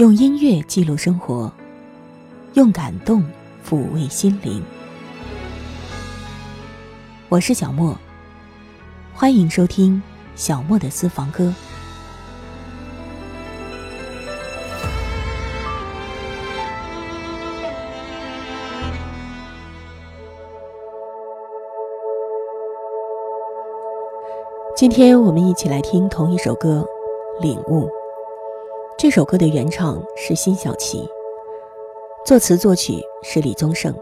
用音乐记录生活，用感动抚慰心灵。我是小莫，欢迎收听小莫的私房歌。今天我们一起来听同一首歌《领悟》。这首歌的原唱是辛晓琪，作词作曲是李宗盛。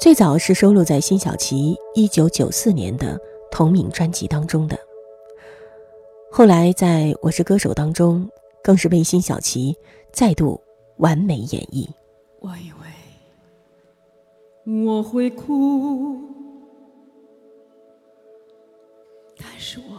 最早是收录在辛晓琪一九九四年的同名专辑当中的，后来在《我是歌手》当中，更是被辛晓琪再度完美演绎。我以为我会哭。但是我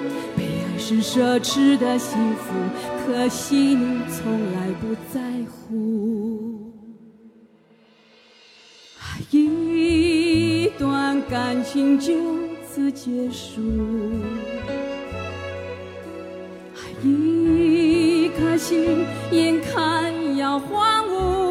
是奢侈的幸福，可惜你从来不在乎。一段感情就此结束，一颗心眼看要荒芜，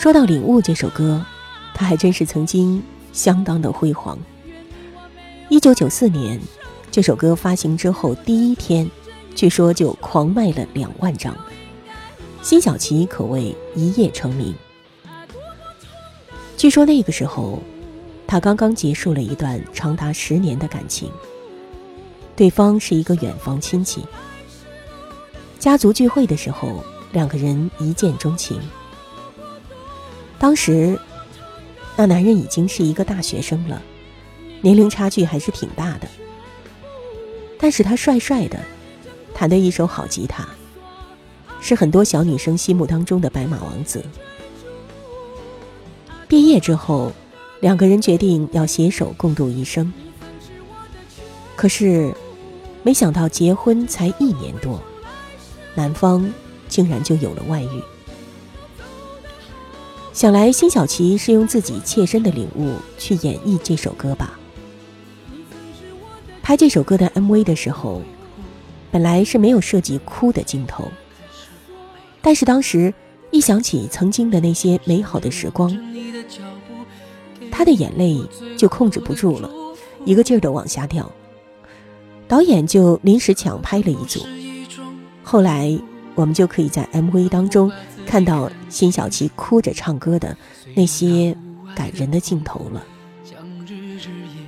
说到《领悟》这首歌，它还真是曾经相当的辉煌。一九九四年，这首歌发行之后第一天，据说就狂卖了两万张，辛晓琪可谓一夜成名。据说那个时候，他刚刚结束了一段长达十年的感情。对方是一个远房亲戚。家族聚会的时候，两个人一见钟情。当时，那男人已经是一个大学生了，年龄差距还是挺大的。但是他帅帅的，弹得一手好吉他，是很多小女生心目当中的白马王子。毕业之后，两个人决定要携手共度一生。可是，没想到结婚才一年多，男方竟然就有了外遇。想来辛晓琪是用自己切身的领悟去演绎这首歌吧。拍这首歌的 MV 的时候，本来是没有涉及哭的镜头，但是当时一想起曾经的那些美好的时光，他的眼泪就控制不住了，一个劲儿的往下掉。导演就临时抢拍了一组，后来我们就可以在 MV 当中。看到辛晓琪哭着唱歌的那些感人的镜头了。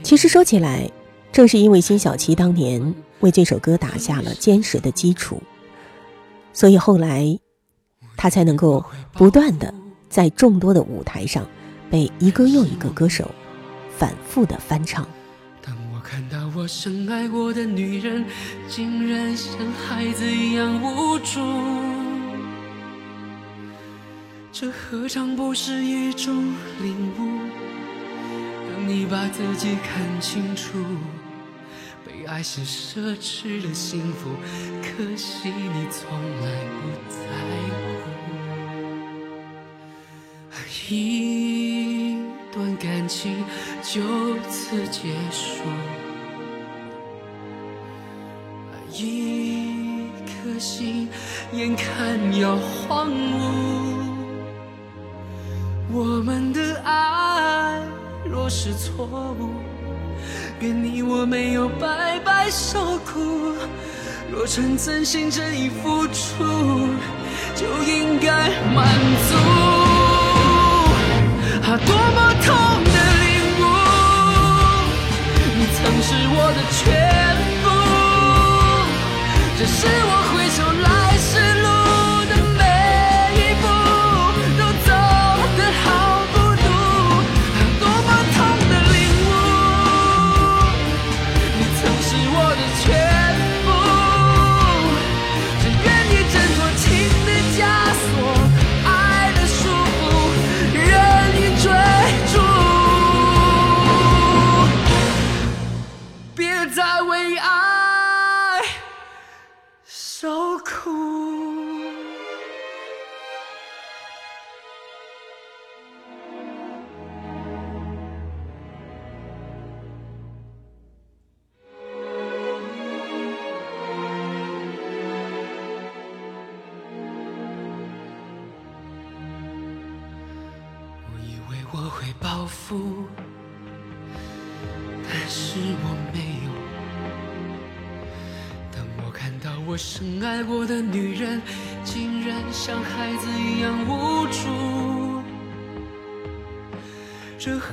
其实说起来，正是因为辛晓琪当年为这首歌打下了坚实的基础，所以后来他才能够不断的在众多的舞台上被一个又一个歌手反复的翻唱。当我看到我深爱过的女人，竟然像孩子一样无助。这何尝不是一种领悟？当你把自己看清楚。被爱是奢侈的幸福，可惜你从来不在乎。一段感情就此结束，一颗心眼看要荒芜。我们的爱若是错误，愿你我没有白白受苦。若曾真心真意付出，就应该满足。啊，多么痛的领悟！你曾是我的全部，这是我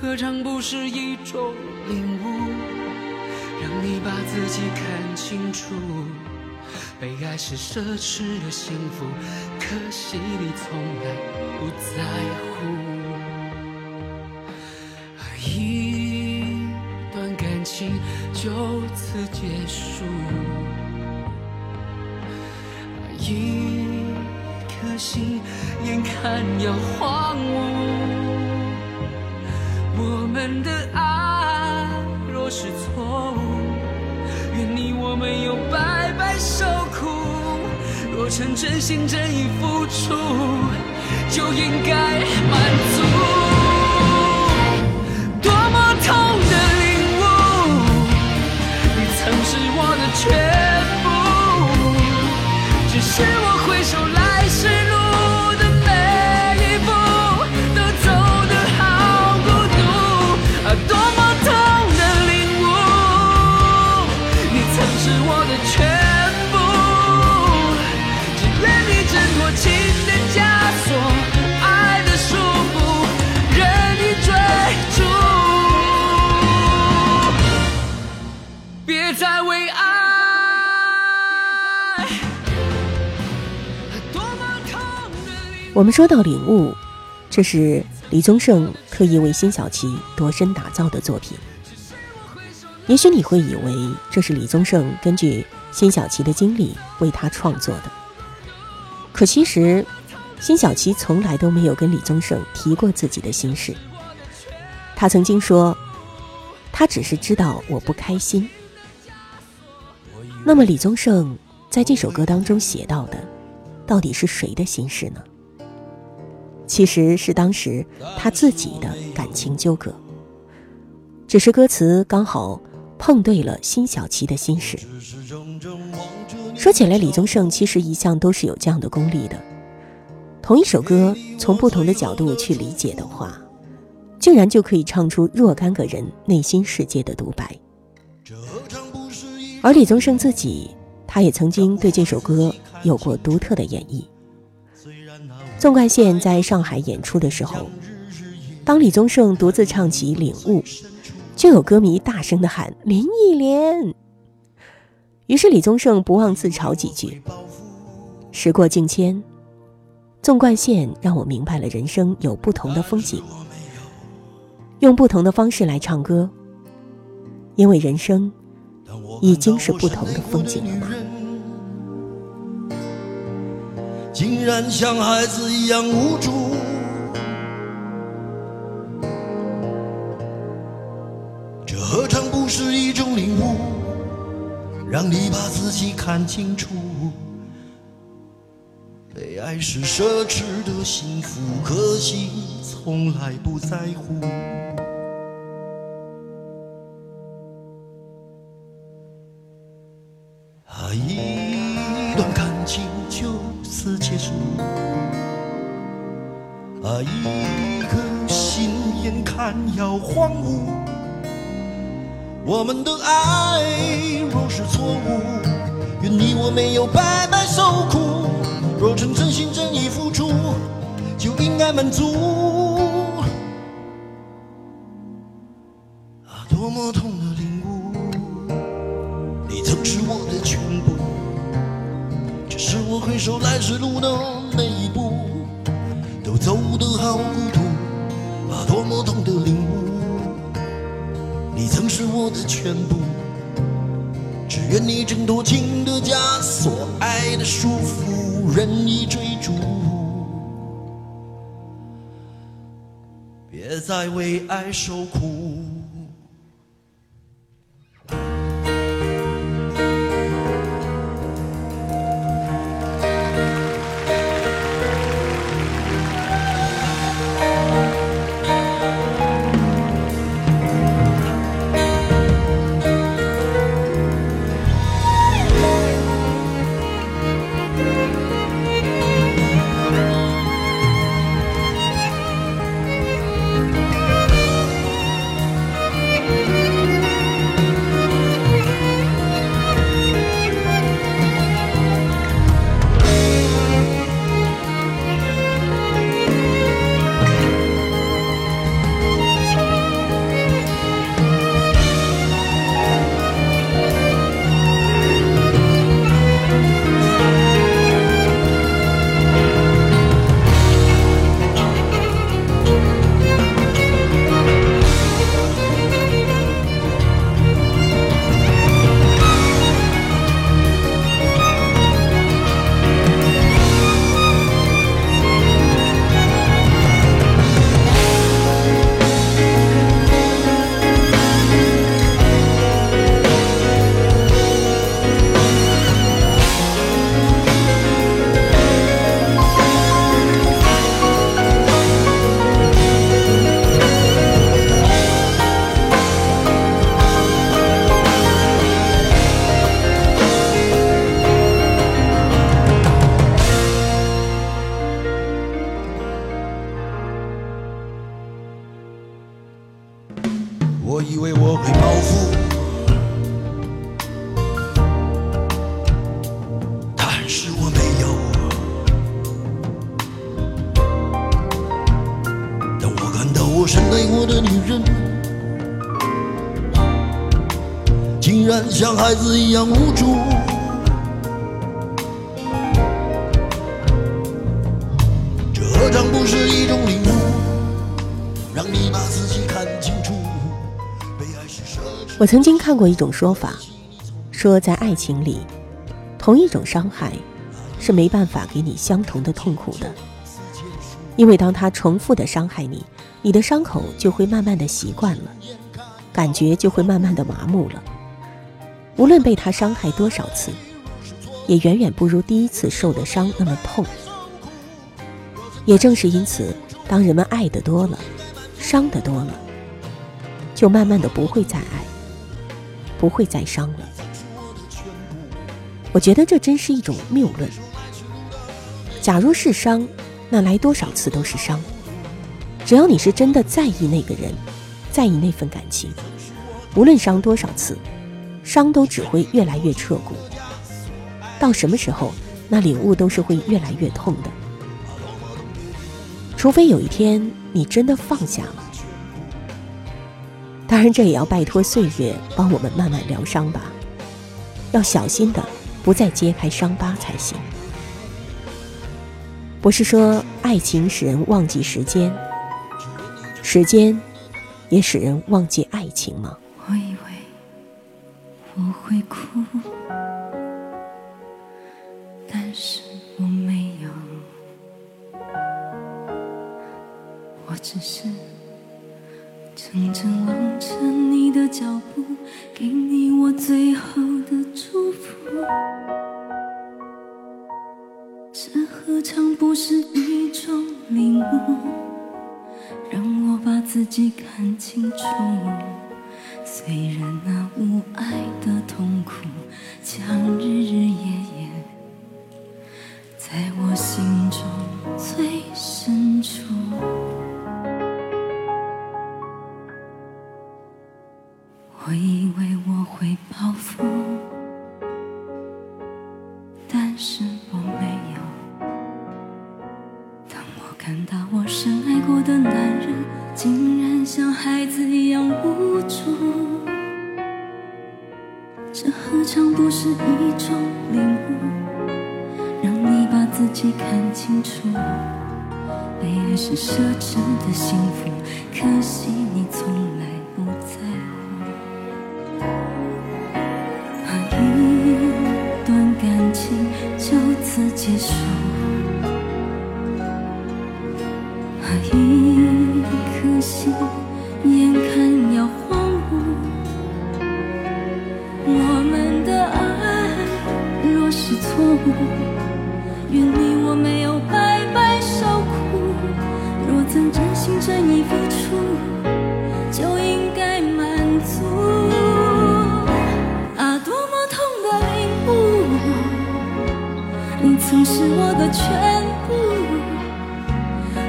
何尝不是一种领悟？让你把自己看清楚。被爱是奢侈的幸福，可惜你从来不在乎一段感情。就此结束，一颗心眼看要荒芜。心真意付出，就应该我们说到领悟，这是李宗盛特意为辛晓琪度身打造的作品。也许你会以为这是李宗盛根据辛晓琪的经历为他创作的，可其实，辛晓琪从来都没有跟李宗盛提过自己的心事。他曾经说，他只是知道我不开心。那么李宗盛在这首歌当中写到的，到底是谁的心事呢？其实是当时他自己的感情纠葛，只是歌词刚好。碰对了辛晓琪的心事。说起来，李宗盛其实一向都是有这样的功力的。同一首歌，从不同的角度去理解的话，竟然就可以唱出若干个人内心世界的独白。而李宗盛自己，他也曾经对这首歌有过独特的演绎。纵贯线在上海演出的时候，当李宗盛独自唱起《领悟》。就有歌迷大声的喊林忆莲，于是李宗盛不忘自嘲几句。时过境迁，纵贯线让我明白了人生有不同的风景，用不同的方式来唱歌，因为人生已经是不同的风景了嘛。竟然像孩子一样无助。这何尝不是一种领悟，让你把自己看清楚。被爱是奢侈的幸福，可惜从来不在乎。要荒芜。我们的爱若是错误，愿你我没有白白受苦。若曾真心真意付出，就应该满足。的全部，只愿你挣脱情的枷锁，爱的束缚，任意追逐，别再为爱受苦。像孩子一样无助，这何尝不是一种领悟？让你把自己看清楚，被爱是奢侈。我曾经看过一种说法，说在爱情里，同一种伤害是没办法给你相同的痛苦的，因为当他重复的伤害你，你的伤口就会慢慢的习惯了，感觉就会慢慢的麻木了。无论被他伤害多少次，也远远不如第一次受的伤那么痛。也正是因此，当人们爱的多了，伤的多了，就慢慢的不会再爱。不会再伤了。我觉得这真是一种谬论。假如是伤，那来多少次都是伤。只要你是真的在意那个人，在意那份感情，无论伤多少次，伤都只会越来越彻骨。到什么时候，那领悟都是会越来越痛的。除非有一天你真的放下了。当然，这也要拜托岁月帮我们慢慢疗伤吧。要小心的，不再揭开伤疤才行。不是说爱情使人忘记时间，时间也使人忘记爱情吗？我会哭，但是我没有，我只是。怔怔望着你的脚步，给你我最后的祝福。这何尝不是一种领悟？让我把自己看清楚。虽然那无爱的痛苦，将日日夜夜在我心中最深处。我以为我会报复，但是我没有。当我看到我深爱过的男人，竟然像孩子一样无助，这何尝不是一种领悟？让你把自己看清楚，被爱是奢侈的幸福，可惜你从是错误，愿你我没有白白受苦。若曾真心真意付出，就应该满足。啊，多么痛的领悟！你曾是我的全部，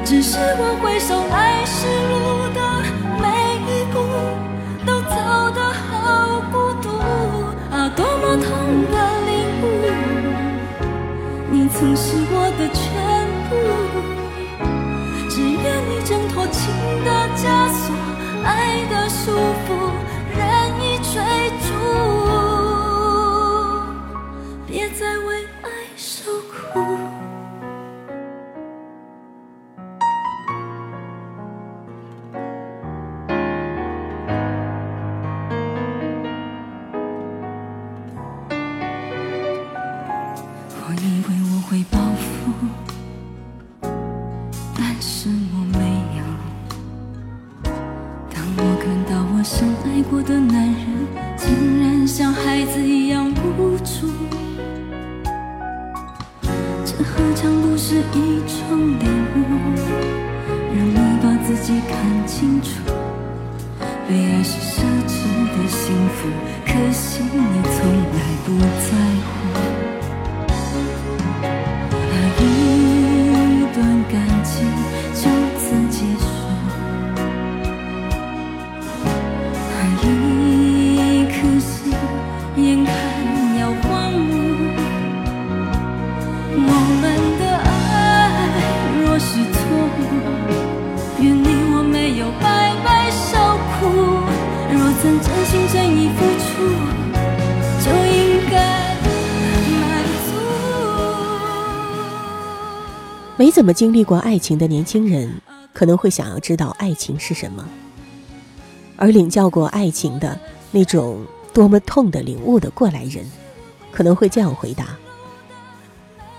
只是我回首来时路的每一步，都走得好孤独。啊，多么痛曾是我的全部，只愿你挣脱情的枷锁，爱的束缚，任意追逐，别再为爱受苦。么经历过爱情的年轻人，可能会想要知道爱情是什么；而领教过爱情的，那种多么痛的领悟的过来人，可能会这样回答：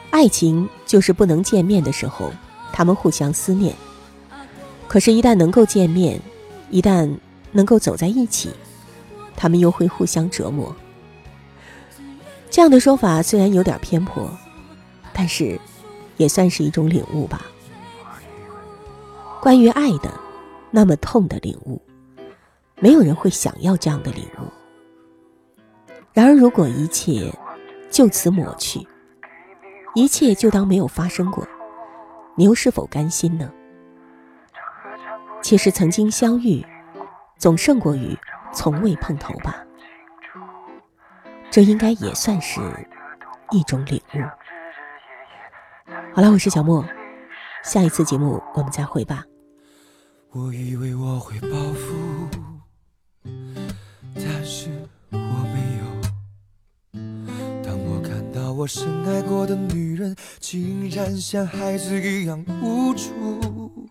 爱情就是不能见面的时候，他们互相思念；可是，一旦能够见面，一旦能够走在一起，他们又会互相折磨。这样的说法虽然有点偏颇，但是也算是一种领悟吧。关于爱的那么痛的领悟，没有人会想要这样的领悟。然而，如果一切就此抹去，一切就当没有发生过，你又是否甘心呢？其实，曾经相遇，总胜过于从未碰头吧。这应该也算是一种领悟。好了，我是小莫，下一次节目我们再会吧。我以为我会报复，但是我没有。当我看到我深爱过的女人，竟然像孩子一样无助，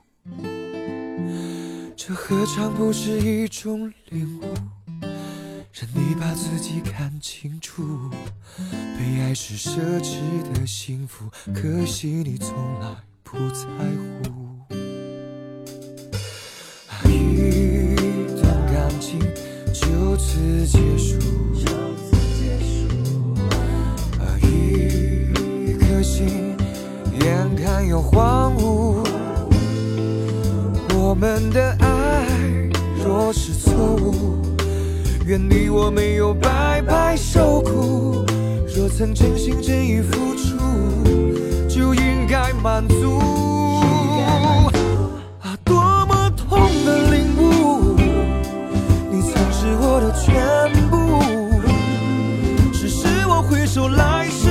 这何尝不是一种领悟？让你把自己看清楚，被爱是奢侈的幸福，可惜你从来不在乎。一段感情就此结束，一颗心眼看要荒芜，我们的爱若是错误。愿你我没有白白受苦，若曾真心真意付出，就应该满足。啊，多么痛的领悟，你曾是我的全部，只是我回首来时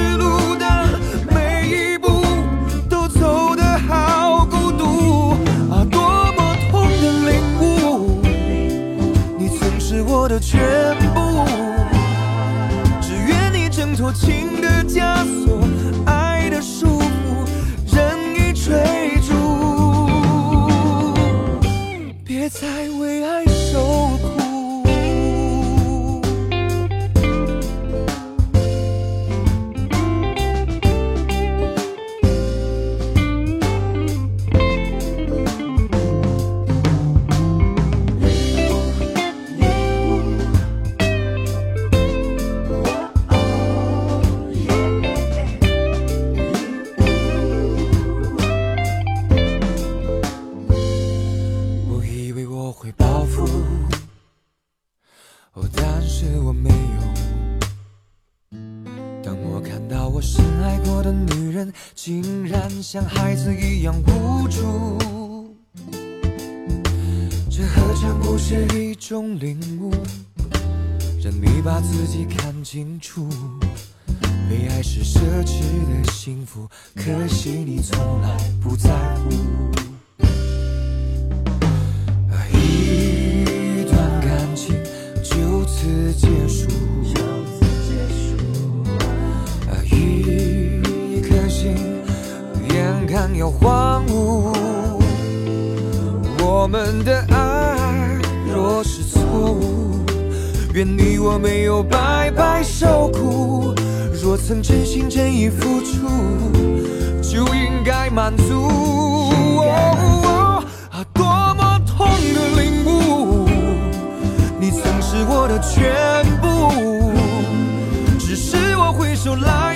把自己看清楚，被爱是奢侈的幸福，可惜你从来不在乎。一段感情就此结束，一颗心眼看要荒芜，我们的爱若是错误，愿你我没有白白受苦。若曾真心真意付出，就应该满足。啊，多么痛的领悟，你曾是我的全部，只是我回首来